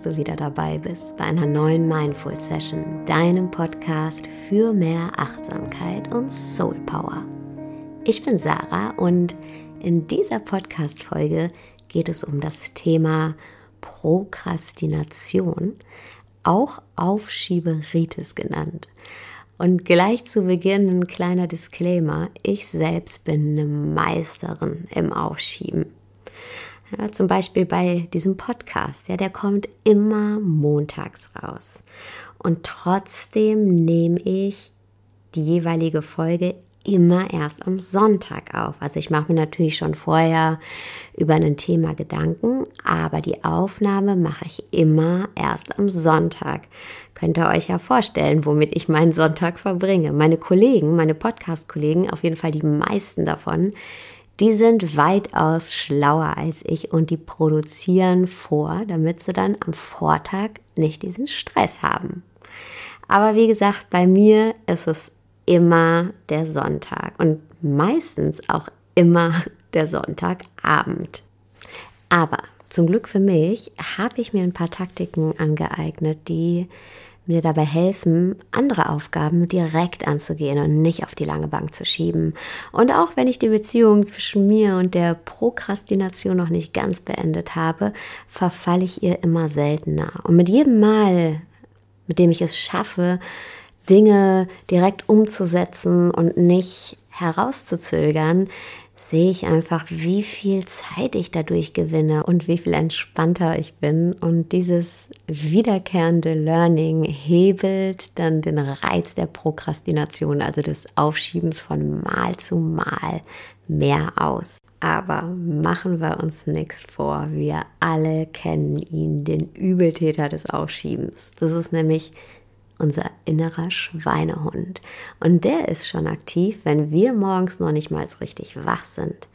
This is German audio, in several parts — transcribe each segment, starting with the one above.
dass du wieder dabei bist bei einer neuen Mindful Session, deinem Podcast für mehr Achtsamkeit und Soul Power. Ich bin Sarah und in dieser Podcast-Folge geht es um das Thema Prokrastination, auch Aufschieberitis genannt. Und gleich zu Beginn ein kleiner Disclaimer. Ich selbst bin eine Meisterin im Aufschieben. Ja, zum Beispiel bei diesem Podcast, ja, der kommt immer montags raus. Und trotzdem nehme ich die jeweilige Folge immer erst am Sonntag auf. Also ich mache mir natürlich schon vorher über ein Thema Gedanken, aber die Aufnahme mache ich immer erst am Sonntag. Könnt ihr euch ja vorstellen, womit ich meinen Sonntag verbringe. Meine Kollegen, meine Podcast-Kollegen, auf jeden Fall die meisten davon, die sind weitaus schlauer als ich und die produzieren vor, damit sie dann am Vortag nicht diesen Stress haben. Aber wie gesagt, bei mir ist es immer der Sonntag und meistens auch immer der Sonntagabend. Aber zum Glück für mich habe ich mir ein paar Taktiken angeeignet, die mir dabei helfen, andere Aufgaben direkt anzugehen und nicht auf die lange Bank zu schieben. Und auch wenn ich die Beziehung zwischen mir und der Prokrastination noch nicht ganz beendet habe, verfalle ich ihr immer seltener. Und mit jedem Mal, mit dem ich es schaffe, Dinge direkt umzusetzen und nicht herauszuzögern, sehe ich einfach, wie viel Zeit ich dadurch gewinne und wie viel entspannter ich bin. Und dieses wiederkehrende Learning hebelt dann den Reiz der Prokrastination, also des Aufschiebens von Mal zu Mal mehr aus. Aber machen wir uns nichts vor, wir alle kennen ihn, den Übeltäter des Aufschiebens. Das ist nämlich unser innerer Schweinehund. Und der ist schon aktiv, wenn wir morgens noch nicht mal richtig wach sind.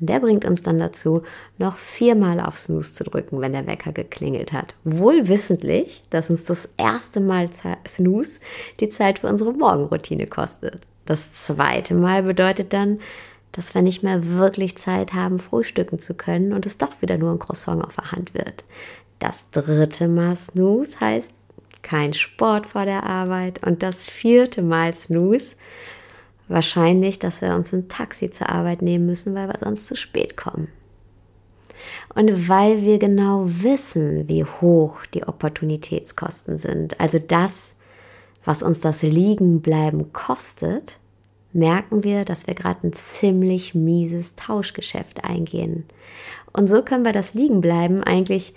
Und der bringt uns dann dazu, noch viermal auf Snooze zu drücken, wenn der Wecker geklingelt hat. Wohl wissentlich, dass uns das erste Mal Snooze die Zeit für unsere Morgenroutine kostet. Das zweite Mal bedeutet dann, dass wir nicht mehr wirklich Zeit haben, frühstücken zu können und es doch wieder nur ein Croissant auf der Hand wird. Das dritte Mal Snooze heißt, kein Sport vor der Arbeit und das vierte Mal Snooze. Wahrscheinlich, dass wir uns ein Taxi zur Arbeit nehmen müssen, weil wir sonst zu spät kommen. Und weil wir genau wissen, wie hoch die Opportunitätskosten sind, also das, was uns das Liegenbleiben kostet, merken wir, dass wir gerade ein ziemlich mieses Tauschgeschäft eingehen. Und so können wir das Liegenbleiben eigentlich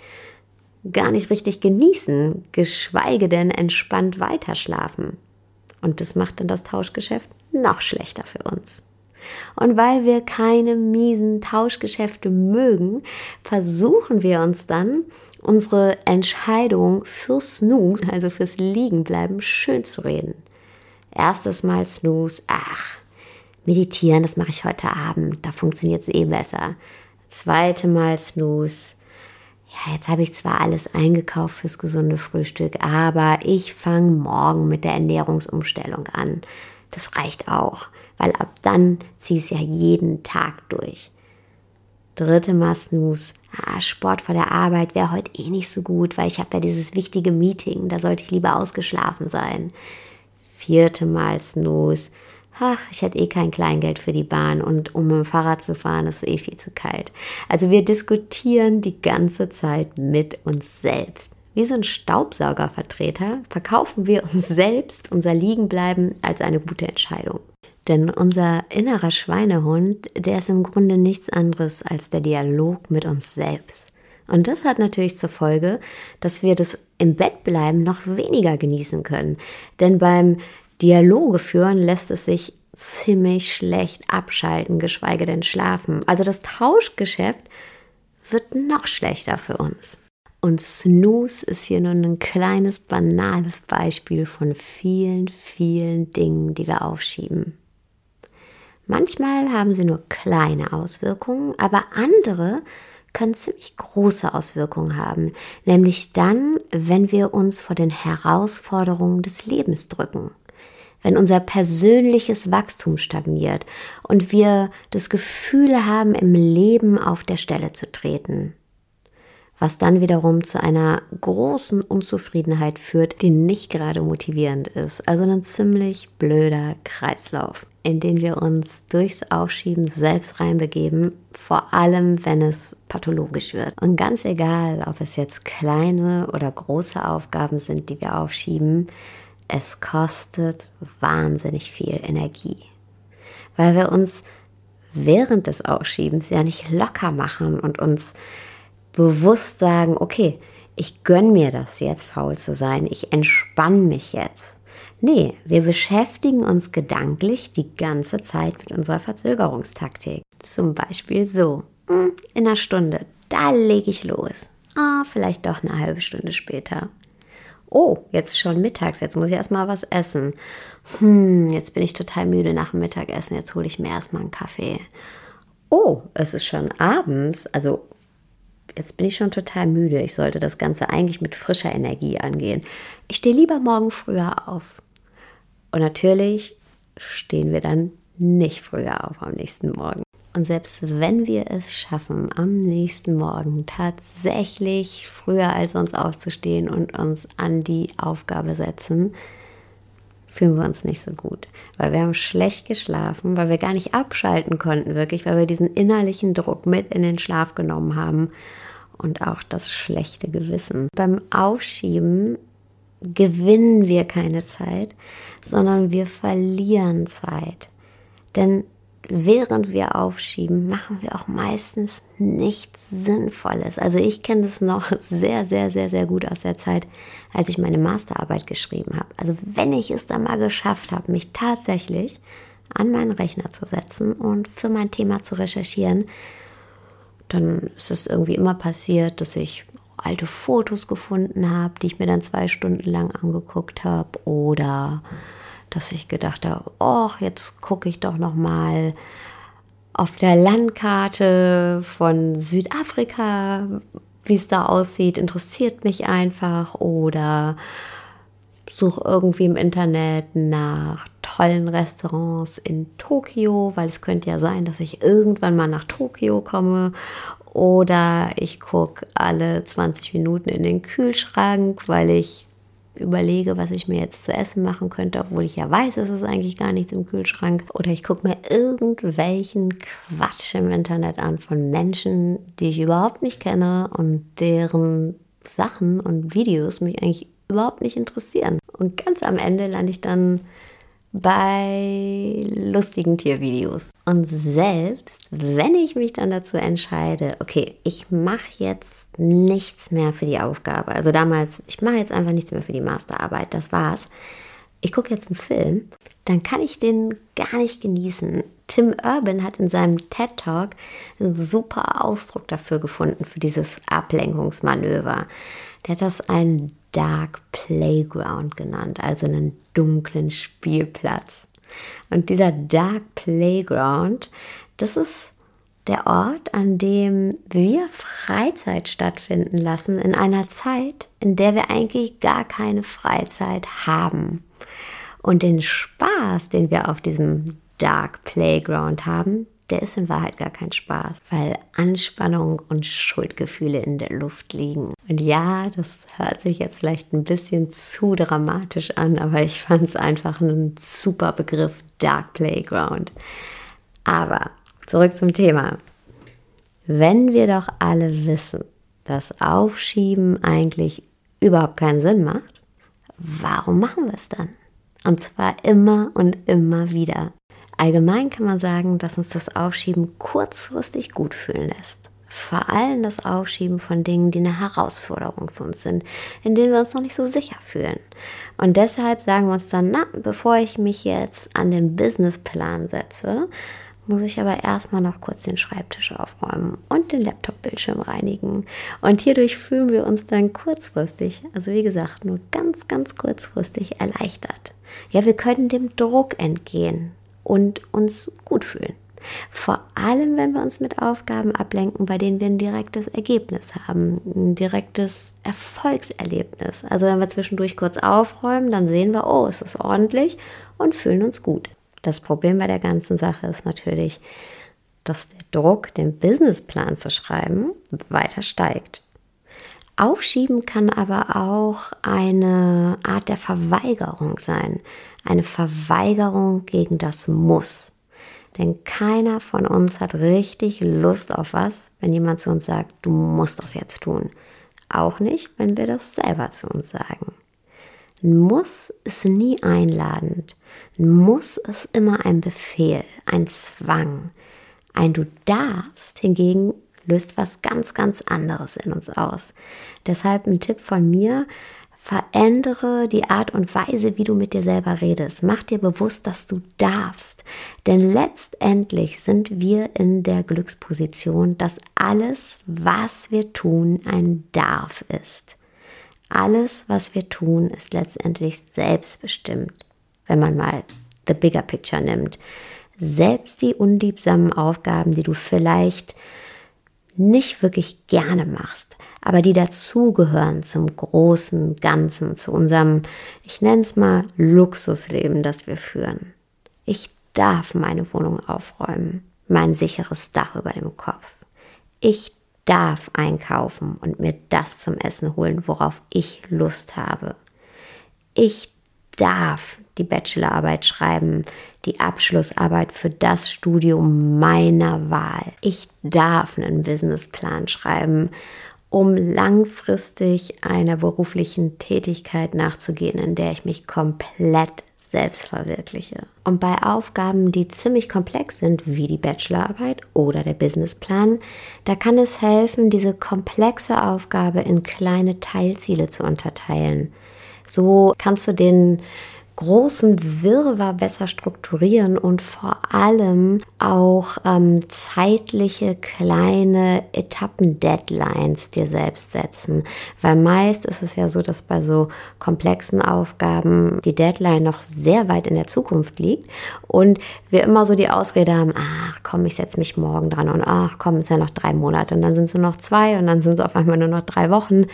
gar nicht richtig genießen, geschweige denn entspannt weiterschlafen. Und das macht dann das Tauschgeschäft noch schlechter für uns. Und weil wir keine miesen Tauschgeschäfte mögen, versuchen wir uns dann, unsere Entscheidung fürs Snooze, also fürs Liegenbleiben, schön zu reden. Erstes Mal Snooze, ach, meditieren, das mache ich heute Abend, da funktioniert es eh besser. Zweite Mal Snooze, ja, jetzt habe ich zwar alles eingekauft fürs gesunde Frühstück, aber ich fange morgen mit der Ernährungsumstellung an. Das reicht auch, weil ab dann ziehe ich es ja jeden Tag durch. Dritte Mal Snooze. Ah, Sport vor der Arbeit wäre heute eh nicht so gut, weil ich habe da dieses wichtige Meeting, da sollte ich lieber ausgeschlafen sein. Vierte Mal Snooze ach, ich hätte eh kein Kleingeld für die Bahn und um mit dem Fahrrad zu fahren, ist eh viel zu kalt. Also wir diskutieren die ganze Zeit mit uns selbst. Wie so ein Staubsaugervertreter verkaufen wir uns selbst unser Liegenbleiben als eine gute Entscheidung. Denn unser innerer Schweinehund, der ist im Grunde nichts anderes als der Dialog mit uns selbst. Und das hat natürlich zur Folge, dass wir das im Bett bleiben noch weniger genießen können. Denn beim Dialoge führen lässt es sich ziemlich schlecht abschalten, geschweige denn schlafen. Also das Tauschgeschäft wird noch schlechter für uns. Und Snooze ist hier nur ein kleines, banales Beispiel von vielen, vielen Dingen, die wir aufschieben. Manchmal haben sie nur kleine Auswirkungen, aber andere können ziemlich große Auswirkungen haben, nämlich dann, wenn wir uns vor den Herausforderungen des Lebens drücken wenn unser persönliches Wachstum stagniert und wir das Gefühl haben, im Leben auf der Stelle zu treten. was dann wiederum zu einer großen Unzufriedenheit führt, die nicht gerade motivierend ist. Also ein ziemlich blöder Kreislauf, in den wir uns durchs Aufschieben selbst reinbegeben, vor allem wenn es pathologisch wird. Und ganz egal, ob es jetzt kleine oder große Aufgaben sind, die wir aufschieben, es kostet wahnsinnig viel Energie, weil wir uns während des Aufschiebens ja nicht locker machen und uns bewusst sagen, okay, ich gönne mir das jetzt, faul zu sein, ich entspanne mich jetzt. Nee, wir beschäftigen uns gedanklich die ganze Zeit mit unserer Verzögerungstaktik. Zum Beispiel so, hm, in einer Stunde, da lege ich los. Ah, vielleicht doch eine halbe Stunde später. Oh, jetzt schon mittags, jetzt muss ich erstmal was essen. Hm, jetzt bin ich total müde nach dem Mittagessen, jetzt hole ich mir erstmal einen Kaffee. Oh, es ist schon abends, also jetzt bin ich schon total müde. Ich sollte das Ganze eigentlich mit frischer Energie angehen. Ich stehe lieber morgen früher auf. Und natürlich stehen wir dann nicht früher auf am nächsten Morgen. Und selbst wenn wir es schaffen, am nächsten Morgen tatsächlich früher als uns aufzustehen und uns an die Aufgabe setzen, fühlen wir uns nicht so gut, weil wir haben schlecht geschlafen, weil wir gar nicht abschalten konnten, wirklich, weil wir diesen innerlichen Druck mit in den Schlaf genommen haben und auch das schlechte Gewissen. Beim Aufschieben gewinnen wir keine Zeit, sondern wir verlieren Zeit. Denn während wir aufschieben, machen wir auch meistens nichts Sinnvolles. Also ich kenne das noch sehr, sehr, sehr, sehr gut aus der Zeit, als ich meine Masterarbeit geschrieben habe. Also wenn ich es dann mal geschafft habe, mich tatsächlich an meinen Rechner zu setzen und für mein Thema zu recherchieren, dann ist es irgendwie immer passiert, dass ich alte Fotos gefunden habe, die ich mir dann zwei Stunden lang angeguckt habe oder dass ich gedacht habe, oh, jetzt gucke ich doch noch mal auf der Landkarte von Südafrika, wie es da aussieht, interessiert mich einfach oder suche irgendwie im Internet nach tollen Restaurants in Tokio, weil es könnte ja sein, dass ich irgendwann mal nach Tokio komme. Oder ich gucke alle 20 Minuten in den Kühlschrank, weil ich überlege, was ich mir jetzt zu essen machen könnte, obwohl ich ja weiß, es ist eigentlich gar nichts im Kühlschrank. Oder ich gucke mir irgendwelchen Quatsch im Internet an von Menschen, die ich überhaupt nicht kenne und deren Sachen und Videos mich eigentlich überhaupt nicht interessieren. Und ganz am Ende lande ich dann bei lustigen Tiervideos. Und selbst wenn ich mich dann dazu entscheide, okay, ich mache jetzt nichts mehr für die Aufgabe, also damals, ich mache jetzt einfach nichts mehr für die Masterarbeit, das war's. Ich gucke jetzt einen Film, dann kann ich den gar nicht genießen. Tim Urban hat in seinem TED Talk einen super Ausdruck dafür gefunden, für dieses Ablenkungsmanöver. Der hat das einen Dark Playground genannt, also einen dunklen Spielplatz. Und dieser Dark Playground, das ist der Ort, an dem wir Freizeit stattfinden lassen, in einer Zeit, in der wir eigentlich gar keine Freizeit haben. Und den Spaß, den wir auf diesem Dark Playground haben, der ist in Wahrheit gar kein Spaß, weil Anspannung und Schuldgefühle in der Luft liegen. Und ja, das hört sich jetzt vielleicht ein bisschen zu dramatisch an, aber ich fand es einfach ein super Begriff, Dark Playground. Aber zurück zum Thema. Wenn wir doch alle wissen, dass Aufschieben eigentlich überhaupt keinen Sinn macht, warum machen wir es dann? Und zwar immer und immer wieder. Allgemein kann man sagen, dass uns das Aufschieben kurzfristig gut fühlen lässt. Vor allem das Aufschieben von Dingen, die eine Herausforderung für uns sind, in denen wir uns noch nicht so sicher fühlen. Und deshalb sagen wir uns dann, na, bevor ich mich jetzt an den Businessplan setze, muss ich aber erstmal noch kurz den Schreibtisch aufräumen und den Laptop-Bildschirm reinigen. Und hierdurch fühlen wir uns dann kurzfristig, also wie gesagt, nur ganz, ganz kurzfristig erleichtert. Ja, wir können dem Druck entgehen, und uns gut fühlen. Vor allem, wenn wir uns mit Aufgaben ablenken, bei denen wir ein direktes Ergebnis haben, ein direktes Erfolgserlebnis. Also wenn wir zwischendurch kurz aufräumen, dann sehen wir, oh, es ist ordentlich und fühlen uns gut. Das Problem bei der ganzen Sache ist natürlich, dass der Druck, den Businessplan zu schreiben, weiter steigt. Aufschieben kann aber auch eine Art der Verweigerung sein. Eine Verweigerung gegen das Muss. Denn keiner von uns hat richtig Lust auf was, wenn jemand zu uns sagt, du musst das jetzt tun. Auch nicht, wenn wir das selber zu uns sagen. Ein Muss ist nie einladend. Ein Muss ist immer ein Befehl, ein Zwang. Ein Du darfst hingegen löst was ganz, ganz anderes in uns aus. Deshalb ein Tipp von mir, Verändere die Art und Weise, wie du mit dir selber redest. Mach dir bewusst, dass du darfst. Denn letztendlich sind wir in der Glücksposition, dass alles, was wir tun, ein Darf ist. Alles, was wir tun, ist letztendlich selbstbestimmt, wenn man mal the bigger picture nimmt. Selbst die unliebsamen Aufgaben, die du vielleicht nicht wirklich gerne machst, aber die dazugehören zum großen Ganzen, zu unserem, ich nenne es mal, Luxusleben, das wir führen. Ich darf meine Wohnung aufräumen, mein sicheres Dach über dem Kopf. Ich darf einkaufen und mir das zum Essen holen, worauf ich Lust habe. Ich darf die Bachelorarbeit schreiben, die Abschlussarbeit für das Studium meiner Wahl. Ich darf einen Businessplan schreiben, um langfristig einer beruflichen Tätigkeit nachzugehen, in der ich mich komplett selbst verwirkliche. Und bei Aufgaben, die ziemlich komplex sind, wie die Bachelorarbeit oder der Businessplan, da kann es helfen, diese komplexe Aufgabe in kleine Teilziele zu unterteilen. So kannst du den großen Wirrwarr besser strukturieren und vor allem auch ähm, zeitliche kleine Etappen-Deadlines dir selbst setzen. Weil meist ist es ja so, dass bei so komplexen Aufgaben die Deadline noch sehr weit in der Zukunft liegt und wir immer so die Ausrede haben, ach komm, ich setze mich morgen dran und ach komm, es ist ja noch drei Monate und dann sind es nur noch zwei und dann sind es auf einmal nur noch drei Wochen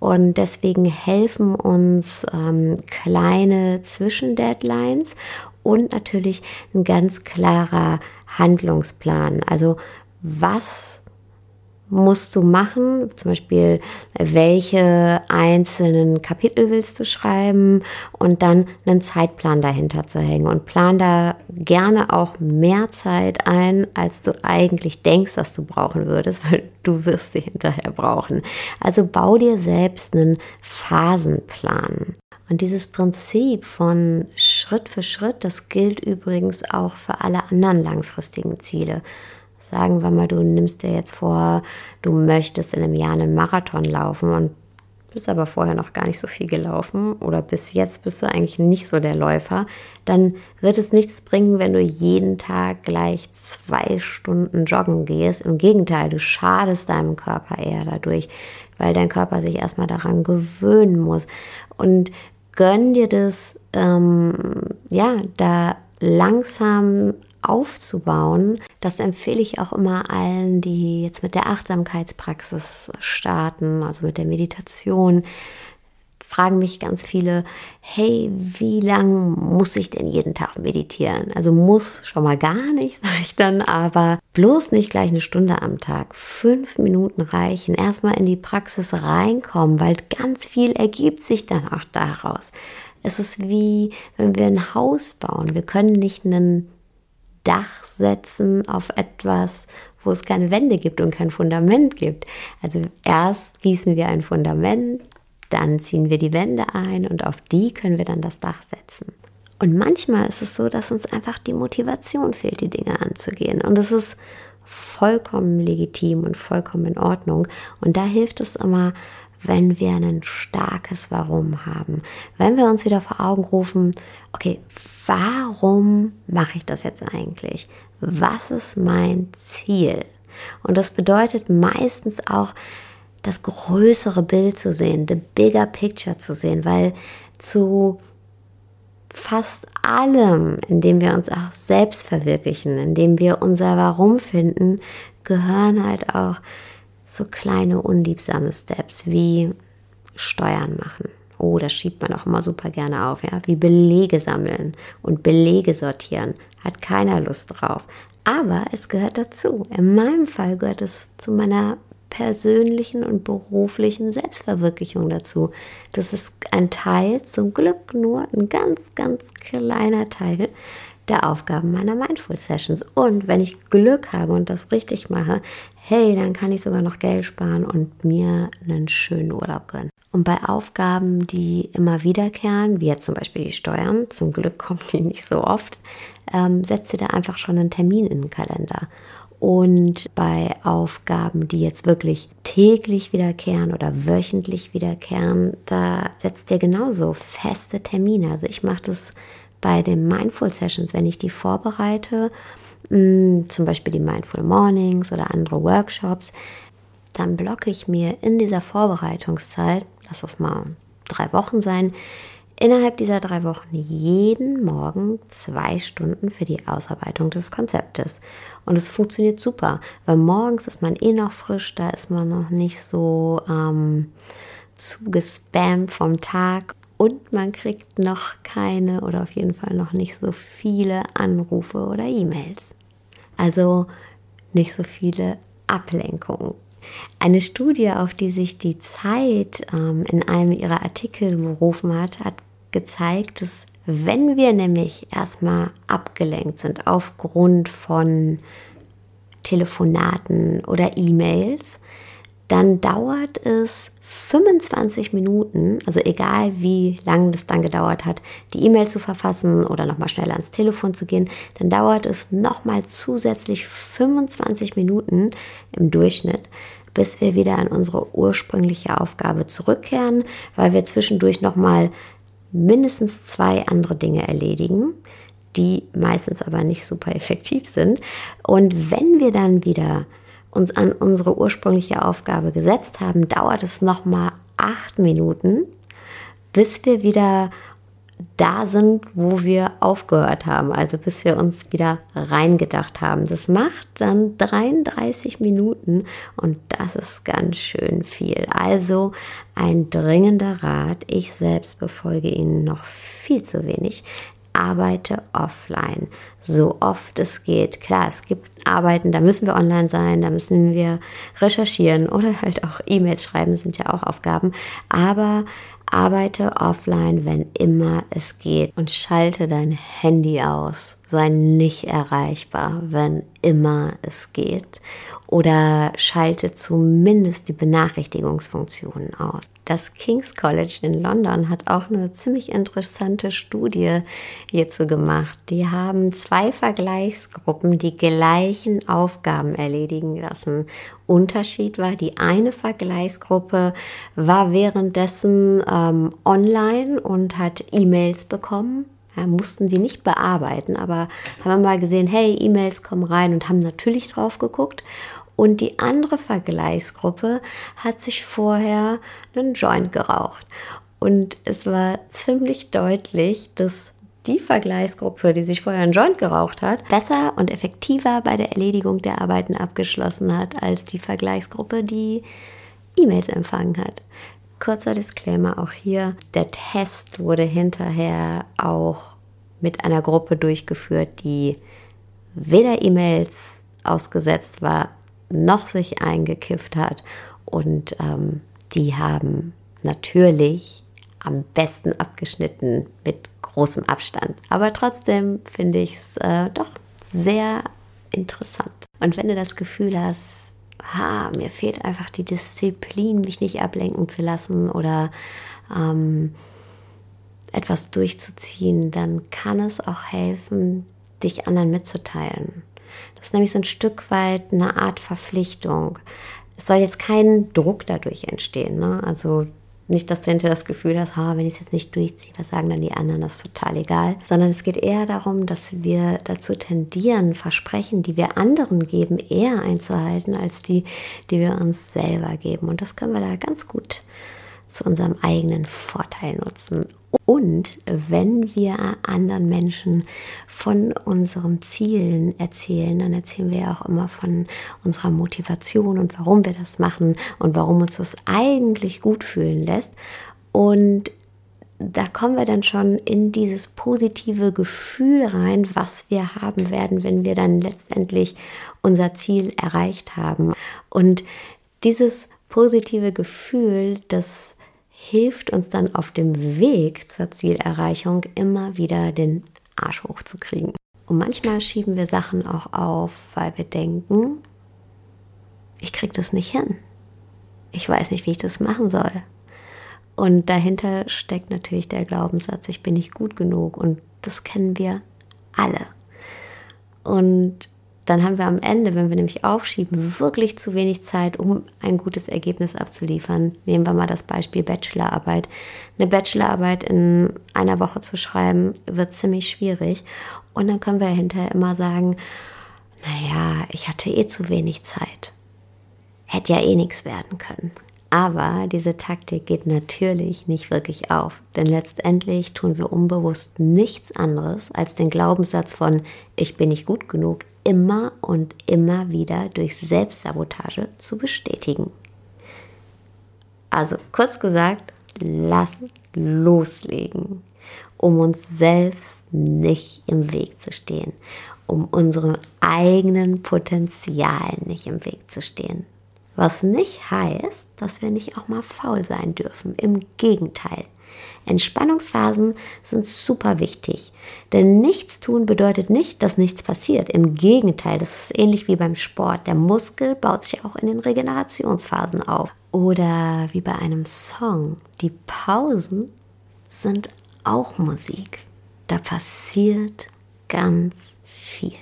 und deswegen helfen uns ähm, kleine Zwischendeadlines und natürlich ein ganz klarer Handlungsplan. Also was musst du machen? Zum Beispiel, welche einzelnen Kapitel willst du schreiben und dann einen Zeitplan dahinter zu hängen. Und plan da gerne auch mehr Zeit ein, als du eigentlich denkst, dass du brauchen würdest, weil du wirst sie hinterher brauchen. Also bau dir selbst einen Phasenplan. Und dieses Prinzip von Schritt für Schritt, das gilt übrigens auch für alle anderen langfristigen Ziele. Sagen wir mal, du nimmst dir jetzt vor, du möchtest in einem Jahr einen Marathon laufen und bist aber vorher noch gar nicht so viel gelaufen oder bis jetzt bist du eigentlich nicht so der Läufer, dann wird es nichts bringen, wenn du jeden Tag gleich zwei Stunden joggen gehst. Im Gegenteil, du schadest deinem Körper eher dadurch, weil dein Körper sich erstmal daran gewöhnen muss. Und gönn dir das, ähm, ja, da langsam aufzubauen. Das empfehle ich auch immer allen, die jetzt mit der Achtsamkeitspraxis starten, also mit der Meditation. Fragen mich ganz viele, hey, wie lang muss ich denn jeden Tag meditieren? Also muss schon mal gar nicht, sage ich dann, aber bloß nicht gleich eine Stunde am Tag. Fünf Minuten reichen. Erstmal in die Praxis reinkommen, weil ganz viel ergibt sich dann auch daraus. Es ist wie, wenn wir ein Haus bauen. Wir können nicht einen Dach setzen auf etwas, wo es keine Wände gibt und kein Fundament gibt. Also erst gießen wir ein Fundament, dann ziehen wir die Wände ein und auf die können wir dann das Dach setzen. Und manchmal ist es so, dass uns einfach die Motivation fehlt, die Dinge anzugehen. Und das ist vollkommen legitim und vollkommen in Ordnung. Und da hilft es immer, wenn wir ein starkes Warum haben. Wenn wir uns wieder vor Augen rufen, okay, warum mache ich das jetzt eigentlich? Was ist mein Ziel? Und das bedeutet meistens auch, das größere Bild zu sehen, the bigger picture zu sehen, weil zu fast allem, in dem wir uns auch selbst verwirklichen, in dem wir unser Warum finden, gehören halt auch so kleine unliebsame Steps wie Steuern machen. Oh, das schiebt man auch immer super gerne auf, ja. Wie Belege sammeln und Belege sortieren. Hat keiner Lust drauf. Aber es gehört dazu. In meinem Fall gehört es zu meiner persönlichen und beruflichen Selbstverwirklichung dazu. Das ist ein Teil, zum Glück nur ein ganz, ganz kleiner Teil der Aufgaben meiner Mindful Sessions. Und wenn ich Glück habe und das richtig mache, hey, dann kann ich sogar noch Geld sparen und mir einen schönen Urlaub gönnen. Und bei Aufgaben, die immer wiederkehren, wie jetzt zum Beispiel die Steuern, zum Glück kommen die nicht so oft, ähm, setze da einfach schon einen Termin in den Kalender. Und bei Aufgaben, die jetzt wirklich täglich wiederkehren oder wöchentlich wiederkehren, da setzt ihr genauso feste Termine. Also ich mache das bei den Mindful Sessions, wenn ich die vorbereite, mh, zum Beispiel die Mindful Mornings oder andere Workshops, dann blocke ich mir in dieser Vorbereitungszeit, lass das mal drei Wochen sein, innerhalb dieser drei Wochen jeden Morgen zwei Stunden für die Ausarbeitung des Konzeptes. Und es funktioniert super, weil morgens ist man eh noch frisch, da ist man noch nicht so ähm, zugespammt vom Tag und man kriegt noch keine oder auf jeden Fall noch nicht so viele Anrufe oder E-Mails. Also nicht so viele Ablenkungen. Eine Studie, auf die sich die Zeit ähm, in einem ihrer Artikel berufen hat, hat gezeigt, dass wenn wir nämlich erstmal abgelenkt sind aufgrund von Telefonaten oder E-Mails, dann dauert es 25 Minuten, also egal wie lange das dann gedauert hat, die E-Mail zu verfassen oder nochmal schnell ans Telefon zu gehen, dann dauert es nochmal zusätzlich 25 Minuten im Durchschnitt, bis wir wieder an unsere ursprüngliche Aufgabe zurückkehren, weil wir zwischendurch nochmal mindestens zwei andere Dinge erledigen, die meistens aber nicht super effektiv sind. Und wenn wir dann wieder uns an unsere ursprüngliche Aufgabe gesetzt haben, dauert es nochmal acht Minuten, bis wir wieder da sind, wo wir aufgehört haben, also bis wir uns wieder reingedacht haben. Das macht dann 33 Minuten und das ist ganz schön viel. Also ein dringender Rat. Ich selbst befolge ihn noch viel zu wenig arbeite offline, so oft es geht. Klar, es gibt Arbeiten, da müssen wir online sein, da müssen wir recherchieren oder halt auch E-Mails schreiben, sind ja auch Aufgaben. Aber arbeite offline, wenn immer es geht und schalte dein Handy aus. Sei nicht erreichbar, wenn immer es geht oder schalte zumindest die Benachrichtigungsfunktionen aus. Das King's College in London hat auch eine ziemlich interessante Studie hierzu gemacht. Die haben zwei Vergleichsgruppen die gleichen Aufgaben erledigen lassen. Unterschied war, die eine Vergleichsgruppe war währenddessen ähm, online und hat E-Mails bekommen ja, mussten sie nicht bearbeiten, aber haben mal gesehen, hey, E-Mails kommen rein und haben natürlich drauf geguckt. Und die andere Vergleichsgruppe hat sich vorher einen Joint geraucht. Und es war ziemlich deutlich, dass die Vergleichsgruppe, die sich vorher einen Joint geraucht hat, besser und effektiver bei der Erledigung der Arbeiten abgeschlossen hat, als die Vergleichsgruppe, die E-Mails empfangen hat. Kurzer Disclaimer auch hier, der Test wurde hinterher auch mit einer Gruppe durchgeführt, die weder E-Mails ausgesetzt war, noch sich eingekifft hat. Und ähm, die haben natürlich am besten abgeschnitten mit großem Abstand. Aber trotzdem finde ich es äh, doch sehr interessant. Und wenn du das Gefühl hast, ha, mir fehlt einfach die Disziplin, mich nicht ablenken zu lassen oder ähm, etwas durchzuziehen, dann kann es auch helfen, dich anderen mitzuteilen. Das ist nämlich so ein Stück weit eine Art Verpflichtung. Es soll jetzt kein Druck dadurch entstehen. Ne? Also nicht, dass du hinterher das Gefühl hast, ha, wenn ich es jetzt nicht durchziehe, was sagen dann die anderen, das ist total egal. Sondern es geht eher darum, dass wir dazu tendieren, Versprechen, die wir anderen geben, eher einzuhalten, als die, die wir uns selber geben. Und das können wir da ganz gut zu unserem eigenen Vorteil nutzen. Und wenn wir anderen Menschen von unseren Zielen erzählen, dann erzählen wir auch immer von unserer Motivation und warum wir das machen und warum uns das eigentlich gut fühlen lässt. Und da kommen wir dann schon in dieses positive Gefühl rein, was wir haben werden, wenn wir dann letztendlich unser Ziel erreicht haben. Und dieses positive Gefühl, das hilft uns dann auf dem Weg zur Zielerreichung immer wieder den Arsch hochzukriegen. Und manchmal schieben wir Sachen auch auf, weil wir denken, ich kriege das nicht hin. Ich weiß nicht, wie ich das machen soll. Und dahinter steckt natürlich der Glaubenssatz, ich bin nicht gut genug. Und das kennen wir alle. Und dann haben wir am Ende, wenn wir nämlich aufschieben, wirklich zu wenig Zeit, um ein gutes Ergebnis abzuliefern. Nehmen wir mal das Beispiel Bachelorarbeit. Eine Bachelorarbeit in einer Woche zu schreiben, wird ziemlich schwierig. Und dann können wir hinterher immer sagen, naja, ich hatte eh zu wenig Zeit. Hätte ja eh nichts werden können. Aber diese Taktik geht natürlich nicht wirklich auf, denn letztendlich tun wir unbewusst nichts anderes, als den Glaubenssatz von ich bin nicht gut genug immer und immer wieder durch Selbstsabotage zu bestätigen. Also kurz gesagt, lass loslegen, um uns selbst nicht im Weg zu stehen, um unserem eigenen Potenzial nicht im Weg zu stehen. Was nicht heißt, dass wir nicht auch mal faul sein dürfen. Im Gegenteil. Entspannungsphasen sind super wichtig. Denn nichts tun bedeutet nicht, dass nichts passiert. Im Gegenteil, das ist ähnlich wie beim Sport. Der Muskel baut sich auch in den Regenerationsphasen auf. Oder wie bei einem Song. Die Pausen sind auch Musik. Da passiert ganz viel.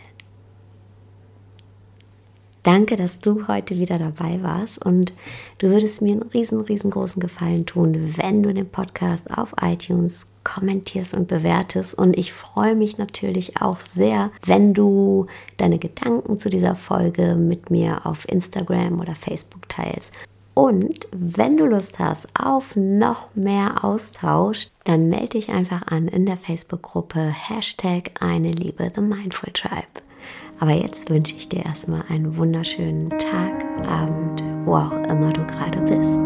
Danke, dass du heute wieder dabei warst und du würdest mir einen riesen, riesengroßen Gefallen tun, wenn du den Podcast auf iTunes kommentierst und bewertest. Und ich freue mich natürlich auch sehr, wenn du deine Gedanken zu dieser Folge mit mir auf Instagram oder Facebook teilst. Und wenn du Lust hast auf noch mehr Austausch, dann melde dich einfach an in der Facebook-Gruppe Hashtag eine Liebe The Mindful Tribe. Aber jetzt wünsche ich dir erstmal einen wunderschönen Tag, Abend, wo auch immer du gerade bist.